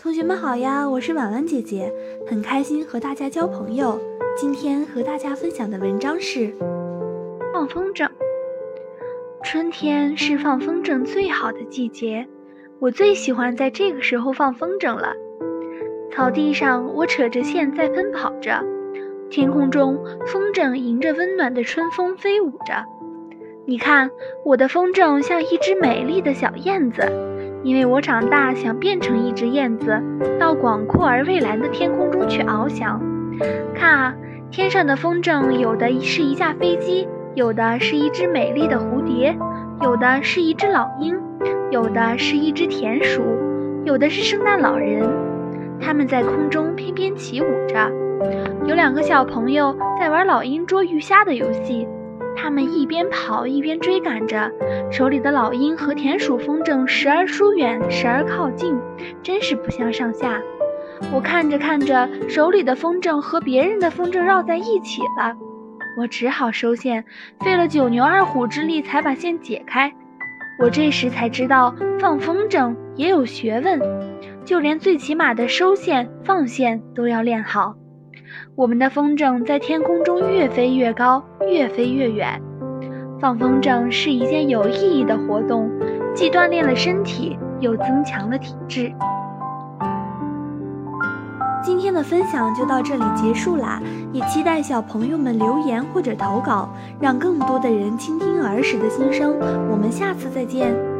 同学们好呀，我是婉婉姐姐，很开心和大家交朋友。今天和大家分享的文章是放风筝。春天是放风筝最好的季节，我最喜欢在这个时候放风筝了。草地上，我扯着线在奔跑着，天空中，风筝迎着温暖的春风飞舞着。你看，我的风筝像一只美丽的小燕子，因为我长大想变成一只燕子，到广阔而蔚蓝的天空中去翱翔。看啊，天上的风筝，有的是一架飞机，有的是一只美丽的蝴蝶，有的是一只老鹰，有的是一只田鼠，有的是圣诞老人。他们在空中翩翩起舞着。有两个小朋友在玩老鹰捉鱼虾的游戏。他们一边跑一边追赶着，手里的老鹰和田鼠风筝时而疏远，时而靠近，真是不相上下。我看着看着，手里的风筝和别人的风筝绕在一起了，我只好收线，费了九牛二虎之力才把线解开。我这时才知道，放风筝也有学问，就连最起码的收线、放线都要练好。我们的风筝在天空中越飞越高，越飞越远。放风筝是一件有意义的活动，既锻炼了身体，又增强了体质。今天的分享就到这里结束啦，也期待小朋友们留言或者投稿，让更多的人倾听儿时的心声。我们下次再见。